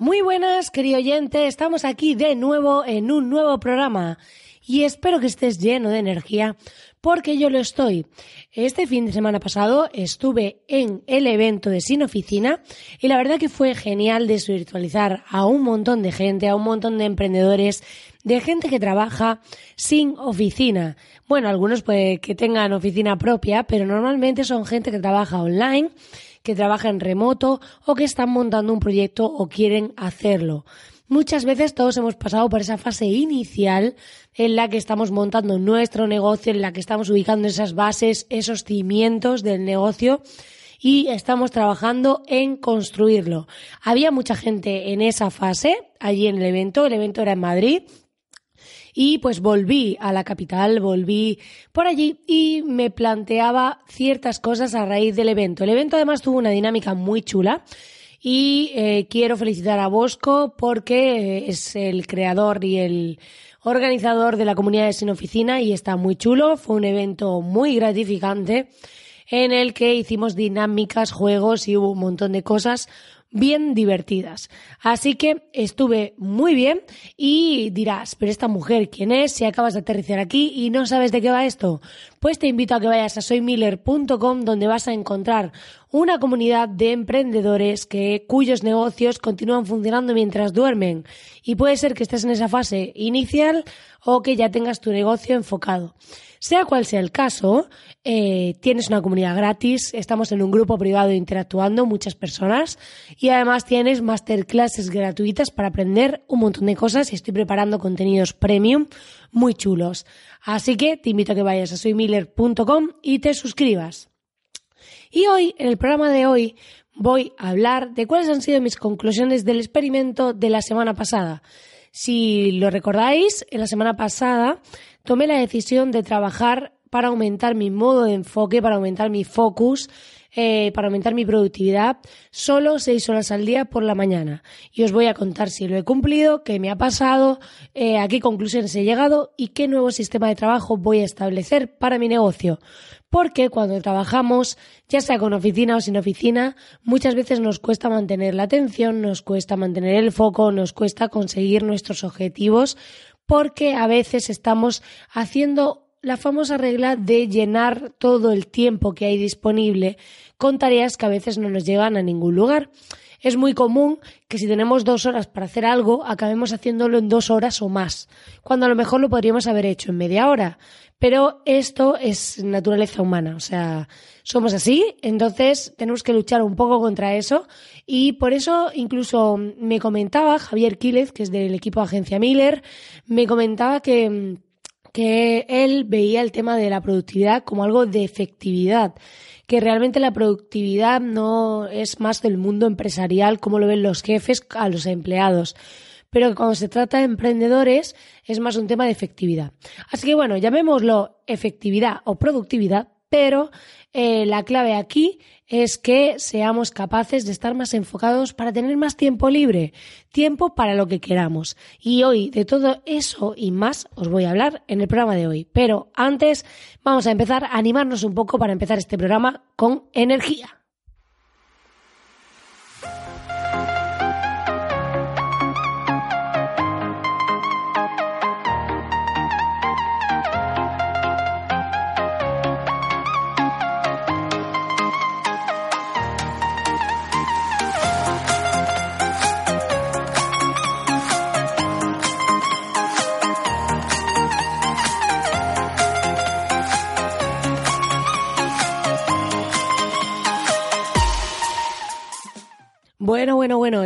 Muy buenas, querido oyente, estamos aquí de nuevo en un nuevo programa y espero que estés lleno de energía porque yo lo estoy. Este fin de semana pasado estuve en el evento de Sin Oficina y la verdad que fue genial desvirtualizar a un montón de gente, a un montón de emprendedores, de gente que trabaja sin oficina. Bueno, algunos puede que tengan oficina propia, pero normalmente son gente que trabaja online que trabaja en remoto o que están montando un proyecto o quieren hacerlo. Muchas veces todos hemos pasado por esa fase inicial en la que estamos montando nuestro negocio, en la que estamos ubicando esas bases, esos cimientos del negocio y estamos trabajando en construirlo. Había mucha gente en esa fase allí en el evento, el evento era en Madrid y pues volví a la capital, volví por allí y me planteaba ciertas cosas a raíz del evento. El evento además tuvo una dinámica muy chula. Y eh, quiero felicitar a Bosco porque es el creador y el organizador de la comunidad de Sin Oficina y está muy chulo. Fue un evento muy gratificante en el que hicimos dinámicas, juegos y hubo un montón de cosas bien divertidas. Así que estuve muy bien y dirás, pero esta mujer, ¿quién es? Si acabas de aterrizar aquí y no sabes de qué va esto, pues te invito a que vayas a soymiller.com donde vas a encontrar una comunidad de emprendedores que, cuyos negocios continúan funcionando mientras duermen. Y puede ser que estés en esa fase inicial o que ya tengas tu negocio enfocado. Sea cual sea el caso, eh, tienes una comunidad gratis, estamos en un grupo privado interactuando, muchas personas, y además tienes masterclasses gratuitas para aprender un montón de cosas y estoy preparando contenidos premium muy chulos. Así que te invito a que vayas a soymiller.com y te suscribas. Y hoy, en el programa de hoy, voy a hablar de cuáles han sido mis conclusiones del experimento de la semana pasada. Si lo recordáis, en la semana pasada tomé la decisión de trabajar para aumentar mi modo de enfoque, para aumentar mi focus, eh, para aumentar mi productividad, solo seis horas al día por la mañana. Y os voy a contar si lo he cumplido, qué me ha pasado, eh, a qué conclusiones he llegado y qué nuevo sistema de trabajo voy a establecer para mi negocio. Porque cuando trabajamos, ya sea con oficina o sin oficina, muchas veces nos cuesta mantener la atención, nos cuesta mantener el foco, nos cuesta conseguir nuestros objetivos porque a veces estamos haciendo la famosa regla de llenar todo el tiempo que hay disponible con tareas que a veces no nos llevan a ningún lugar. Es muy común que si tenemos dos horas para hacer algo, acabemos haciéndolo en dos horas o más, cuando a lo mejor lo podríamos haber hecho en media hora. Pero esto es naturaleza humana, o sea, somos así, entonces tenemos que luchar un poco contra eso y por eso incluso me comentaba Javier Quílez, que es del equipo Agencia Miller, me comentaba que, que él veía el tema de la productividad como algo de efectividad que realmente la productividad no es más del mundo empresarial como lo ven los jefes a los empleados pero que cuando se trata de emprendedores es más un tema de efectividad. Así que bueno, llamémoslo efectividad o productividad, pero eh, la clave aquí es que seamos capaces de estar más enfocados para tener más tiempo libre, tiempo para lo que queramos. Y hoy de todo eso y más os voy a hablar en el programa de hoy. Pero antes vamos a empezar a animarnos un poco para empezar este programa con energía.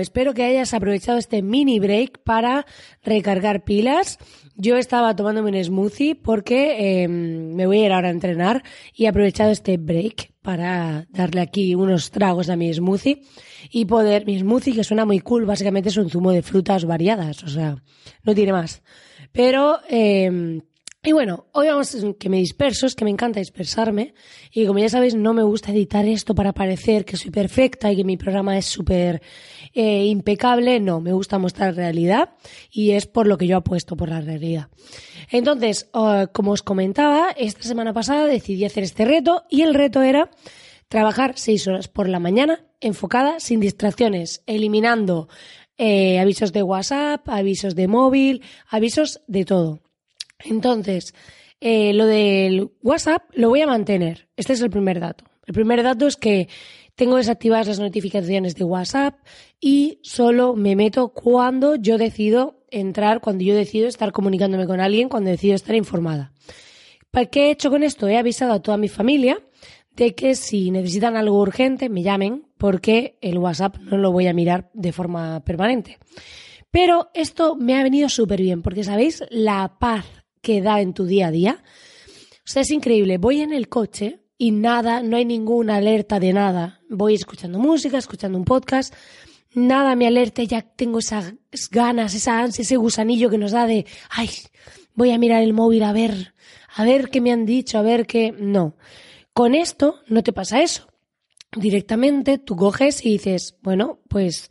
Espero que hayas aprovechado este mini break para recargar pilas. Yo estaba tomándome un smoothie porque em, me voy a ir ahora a entrenar y he aprovechado este break para darle aquí unos tragos a mi smoothie y poder, mi smoothie que suena muy cool, básicamente es un zumo de frutas variadas, o sea, no tiene más. Pero eh, y bueno, hoy vamos que me disperso, es que me encanta dispersarme y como ya sabéis no me gusta editar esto para parecer que soy perfecta y que mi programa es súper eh, impecable, no, me gusta mostrar realidad y es por lo que yo apuesto por la realidad. Entonces, oh, como os comentaba, esta semana pasada decidí hacer este reto y el reto era trabajar seis horas por la mañana enfocada sin distracciones, eliminando eh, avisos de WhatsApp, avisos de móvil, avisos de todo. Entonces, eh, lo del WhatsApp lo voy a mantener. Este es el primer dato. El primer dato es que tengo desactivadas las notificaciones de WhatsApp y solo me meto cuando yo decido entrar, cuando yo decido estar comunicándome con alguien, cuando decido estar informada. ¿Qué he hecho con esto? He avisado a toda mi familia de que si necesitan algo urgente me llamen porque el WhatsApp no lo voy a mirar de forma permanente. Pero esto me ha venido súper bien porque, ¿sabéis? La paz que da en tu día a día. O sea, es increíble. Voy en el coche y nada, no hay ninguna alerta de nada. Voy escuchando música, escuchando un podcast. Nada me alerta, ya tengo esas ganas, esa ansia, ese gusanillo que nos da de, ay, voy a mirar el móvil a ver, a ver qué me han dicho, a ver qué. No. Con esto no te pasa eso. Directamente tú coges y dices, bueno, pues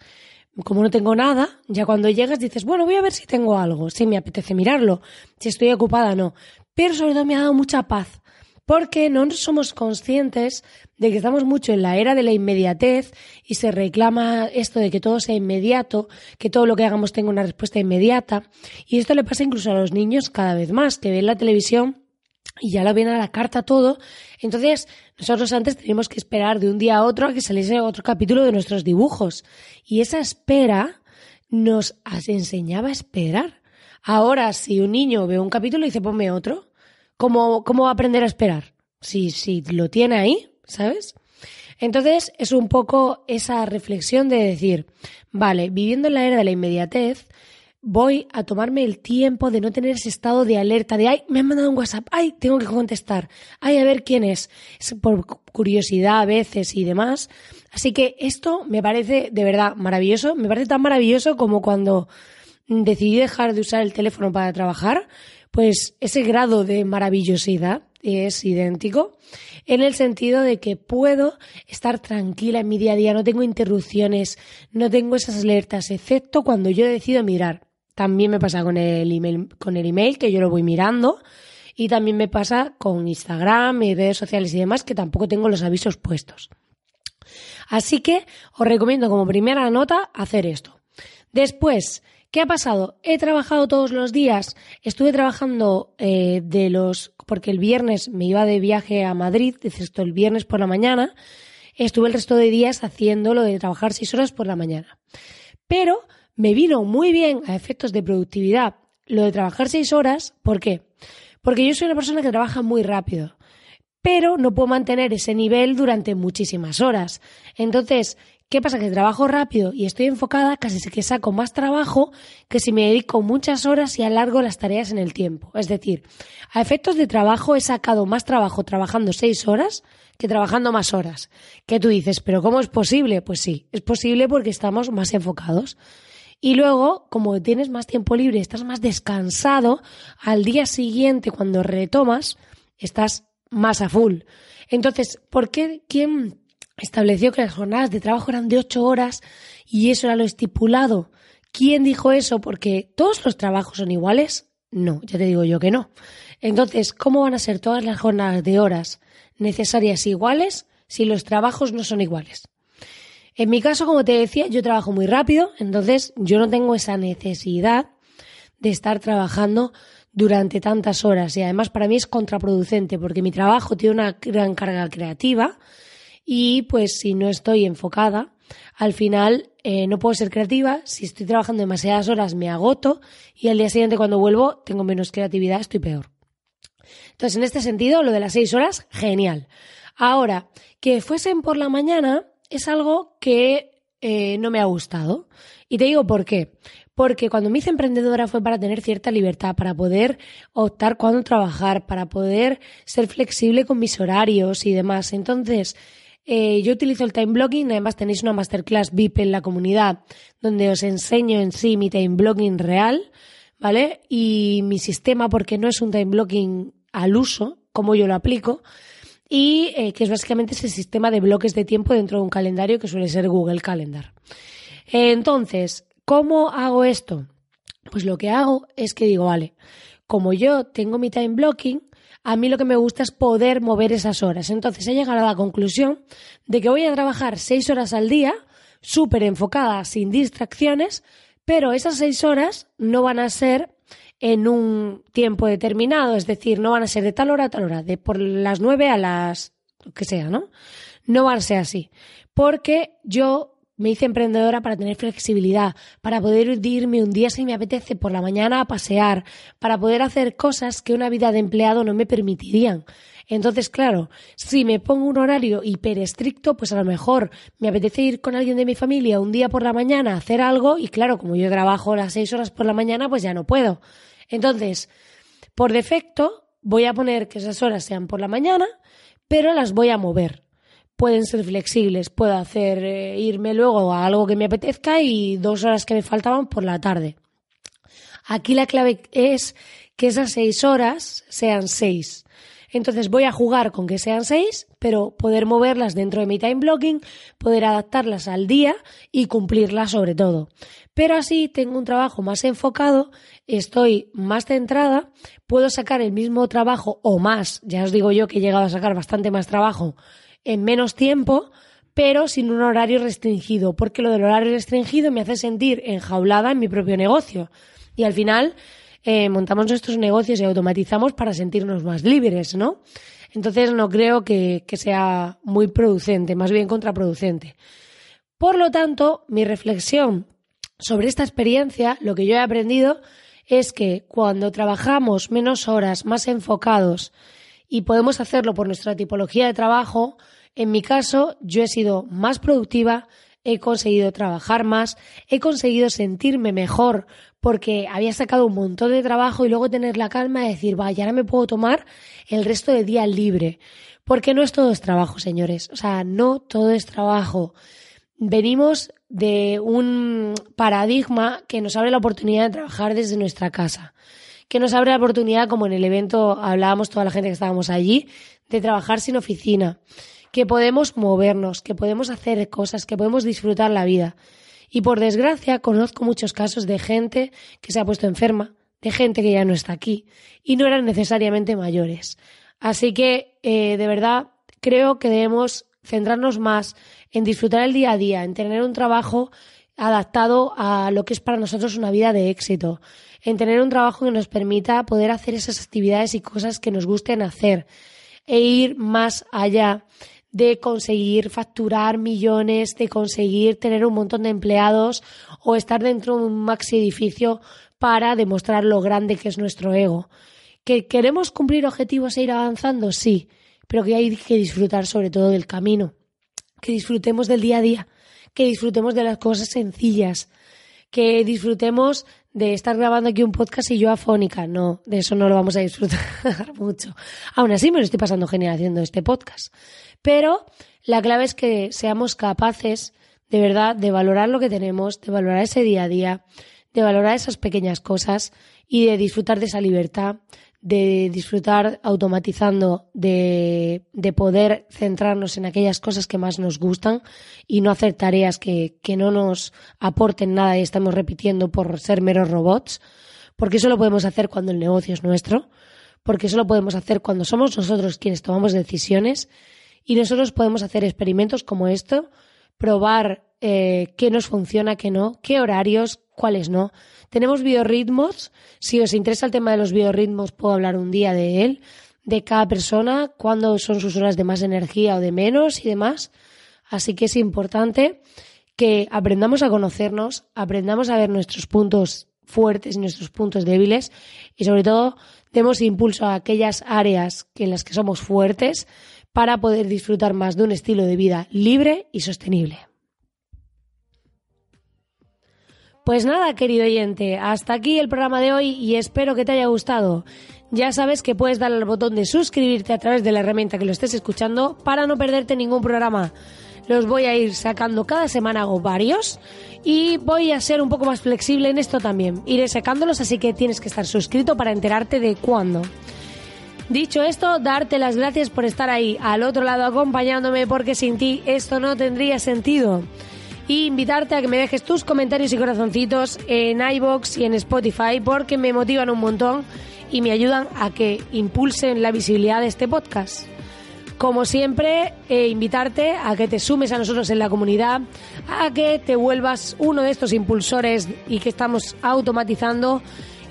como no tengo nada, ya cuando llegas dices, bueno, voy a ver si tengo algo, si me apetece mirarlo, si estoy ocupada no. Pero sobre todo me ha dado mucha paz, porque no somos conscientes de que estamos mucho en la era de la inmediatez y se reclama esto de que todo sea inmediato, que todo lo que hagamos tenga una respuesta inmediata. Y esto le pasa incluso a los niños cada vez más, que ven la televisión y ya lo viene a la carta todo. Entonces, nosotros antes teníamos que esperar de un día a otro a que saliese otro capítulo de nuestros dibujos. Y esa espera nos enseñaba a esperar. Ahora, si un niño ve un capítulo y dice ponme otro, ¿cómo, cómo aprender a esperar? Si, si lo tiene ahí, ¿sabes? Entonces, es un poco esa reflexión de decir, vale, viviendo en la era de la inmediatez, voy a tomarme el tiempo de no tener ese estado de alerta de, ay, me han mandado un WhatsApp, ay, tengo que contestar, ay, a ver quién es, es por curiosidad a veces y demás. Así que esto me parece de verdad maravilloso, me parece tan maravilloso como cuando decidí dejar de usar el teléfono para trabajar, pues ese grado de maravillosidad es idéntico en el sentido de que puedo estar tranquila en mi día a día, no tengo interrupciones, no tengo esas alertas, excepto cuando yo decido mirar. También me pasa con el email, con el email que yo lo voy mirando. Y también me pasa con Instagram y redes sociales y demás que tampoco tengo los avisos puestos. Así que os recomiendo como primera nota hacer esto. Después, ¿qué ha pasado? He trabajado todos los días, estuve trabajando eh, de los, porque el viernes me iba de viaje a Madrid, esto el viernes por la mañana, estuve el resto de días haciendo lo de trabajar seis horas por la mañana. Pero me vino muy bien a efectos de productividad lo de trabajar seis horas. ¿Por qué? Porque yo soy una persona que trabaja muy rápido, pero no puedo mantener ese nivel durante muchísimas horas. Entonces, ¿qué pasa? Que trabajo rápido y estoy enfocada, casi que saco más trabajo que si me dedico muchas horas y alargo las tareas en el tiempo. Es decir, a efectos de trabajo he sacado más trabajo trabajando seis horas que trabajando más horas. ¿Qué tú dices? ¿Pero cómo es posible? Pues sí, es posible porque estamos más enfocados. Y luego, como tienes más tiempo libre, estás más descansado, al día siguiente, cuando retomas, estás más a full. Entonces, ¿por qué quién estableció que las jornadas de trabajo eran de ocho horas y eso era lo estipulado? ¿Quién dijo eso? Porque todos los trabajos son iguales. No, ya te digo yo que no. Entonces, ¿cómo van a ser todas las jornadas de horas necesarias iguales si los trabajos no son iguales? En mi caso, como te decía, yo trabajo muy rápido, entonces yo no tengo esa necesidad de estar trabajando durante tantas horas y además para mí es contraproducente porque mi trabajo tiene una gran carga creativa y pues si no estoy enfocada, al final eh, no puedo ser creativa, si estoy trabajando demasiadas horas me agoto y al día siguiente cuando vuelvo tengo menos creatividad, estoy peor. Entonces, en este sentido, lo de las seis horas, genial. Ahora, que fuesen por la mañana, es algo que eh, no me ha gustado. Y te digo por qué. Porque cuando me hice emprendedora fue para tener cierta libertad, para poder optar cuándo trabajar, para poder ser flexible con mis horarios y demás. Entonces, eh, yo utilizo el time blocking, además tenéis una masterclass VIP en la comunidad donde os enseño en sí mi time blocking real, ¿vale? Y mi sistema, porque no es un time blocking al uso, como yo lo aplico, y eh, que es básicamente ese sistema de bloques de tiempo dentro de un calendario que suele ser Google Calendar. entonces, ¿cómo hago esto? Pues lo que hago es que digo, vale, como yo tengo mi time blocking, a mí lo que me gusta es poder mover esas horas. Entonces he llegado a la conclusión de que voy a trabajar seis horas al día, súper enfocada, sin distracciones, pero esas seis horas no van a ser en un tiempo determinado, es decir, no van a ser de tal hora a tal hora, de por las nueve a las que sea, ¿no? No van a ser así, porque yo me hice emprendedora para tener flexibilidad, para poder irme un día si me apetece por la mañana a pasear, para poder hacer cosas que una vida de empleado no me permitirían. Entonces, claro, si me pongo un horario hiper estricto, pues a lo mejor me apetece ir con alguien de mi familia un día por la mañana a hacer algo y claro, como yo trabajo las seis horas por la mañana, pues ya no puedo. Entonces, por defecto, voy a poner que esas horas sean por la mañana, pero las voy a mover. Pueden ser flexibles, puedo hacer eh, irme luego a algo que me apetezca y dos horas que me faltaban por la tarde. Aquí la clave es que esas seis horas sean seis. Entonces voy a jugar con que sean seis, pero poder moverlas dentro de mi time blocking, poder adaptarlas al día y cumplirlas sobre todo. Pero así tengo un trabajo más enfocado, estoy más centrada, puedo sacar el mismo trabajo o más, ya os digo yo que he llegado a sacar bastante más trabajo en menos tiempo, pero sin un horario restringido, porque lo del horario restringido me hace sentir enjaulada en mi propio negocio. Y al final eh, montamos nuestros negocios y automatizamos para sentirnos más libres, ¿no? Entonces no creo que, que sea muy producente, más bien contraproducente. Por lo tanto, mi reflexión sobre esta experiencia, lo que yo he aprendido es que cuando trabajamos menos horas, más enfocados, y podemos hacerlo por nuestra tipología de trabajo, en mi caso yo he sido más productiva, he conseguido trabajar más, he conseguido sentirme mejor porque había sacado un montón de trabajo y luego tener la calma de decir, vaya, ahora me puedo tomar el resto del día libre. Porque no es todo trabajo, señores. O sea, no todo es trabajo. Venimos de un paradigma que nos abre la oportunidad de trabajar desde nuestra casa. Que nos abre la oportunidad, como en el evento hablábamos toda la gente que estábamos allí, de trabajar sin oficina. Que podemos movernos, que podemos hacer cosas, que podemos disfrutar la vida. Y por desgracia conozco muchos casos de gente que se ha puesto enferma, de gente que ya no está aquí y no eran necesariamente mayores. Así que, eh, de verdad, creo que debemos centrarnos más en disfrutar el día a día, en tener un trabajo adaptado a lo que es para nosotros una vida de éxito, en tener un trabajo que nos permita poder hacer esas actividades y cosas que nos gusten hacer e ir más allá de conseguir facturar millones, de conseguir tener un montón de empleados o estar dentro de un maxi edificio para demostrar lo grande que es nuestro ego. ¿Que queremos cumplir objetivos e ir avanzando? Sí, pero que hay que disfrutar sobre todo del camino, que disfrutemos del día a día, que disfrutemos de las cosas sencillas, que disfrutemos de estar grabando aquí un podcast y yo afónica. No, de eso no lo vamos a disfrutar mucho. Aún así me lo estoy pasando genial haciendo este podcast. Pero la clave es que seamos capaces de verdad de valorar lo que tenemos, de valorar ese día a día, de valorar esas pequeñas cosas y de disfrutar de esa libertad, de disfrutar automatizando, de, de, poder centrarnos en aquellas cosas que más nos gustan y no hacer tareas que, que no nos aporten nada y estamos repitiendo por ser meros robots, porque eso lo podemos hacer cuando el negocio es nuestro, porque eso lo podemos hacer cuando somos nosotros quienes tomamos decisiones y nosotros podemos hacer experimentos como esto, probar eh, qué nos funciona, qué no, qué horarios, cuáles no. Tenemos biorritmos. Si os interesa el tema de los biorritmos, puedo hablar un día de él, de cada persona, cuándo son sus horas de más energía o de menos y demás. Así que es importante que aprendamos a conocernos, aprendamos a ver nuestros puntos fuertes y nuestros puntos débiles y sobre todo demos impulso a aquellas áreas en las que somos fuertes para poder disfrutar más de un estilo de vida libre y sostenible. Pues nada, querido oyente, hasta aquí el programa de hoy y espero que te haya gustado. Ya sabes que puedes darle al botón de suscribirte a través de la herramienta que lo estés escuchando para no perderte ningún programa. Los voy a ir sacando cada semana, hago varios y voy a ser un poco más flexible en esto también. Iré sacándolos, así que tienes que estar suscrito para enterarte de cuándo. Dicho esto, darte las gracias por estar ahí, al otro lado acompañándome, porque sin ti esto no tendría sentido y invitarte a que me dejes tus comentarios y corazoncitos en iBox y en Spotify porque me motivan un montón y me ayudan a que impulsen la visibilidad de este podcast. Como siempre, eh, invitarte a que te sumes a nosotros en la comunidad, a que te vuelvas uno de estos impulsores y que estamos automatizando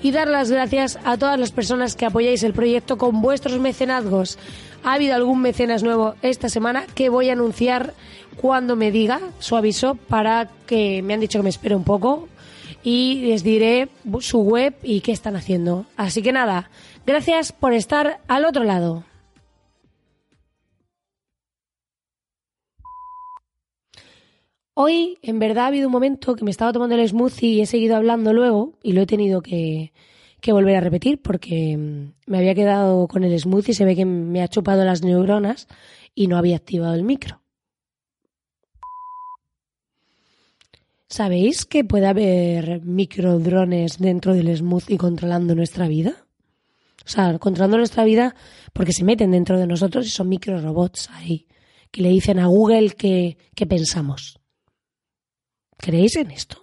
y dar las gracias a todas las personas que apoyáis el proyecto con vuestros mecenazgos. Ha habido algún mecenas nuevo esta semana que voy a anunciar cuando me diga su aviso para que me han dicho que me espere un poco y les diré su web y qué están haciendo. Así que nada, gracias por estar al otro lado. Hoy, en verdad, ha habido un momento que me estaba tomando el smoothie y he seguido hablando luego y lo he tenido que, que volver a repetir porque mm, me había quedado con el smoothie, se ve que me ha chupado las neuronas y no había activado el micro. ¿Sabéis que puede haber microdrones dentro del smoothie controlando nuestra vida? O sea, controlando nuestra vida porque se meten dentro de nosotros y son microrobots ahí, que le dicen a Google qué pensamos. ¿Creéis en esto?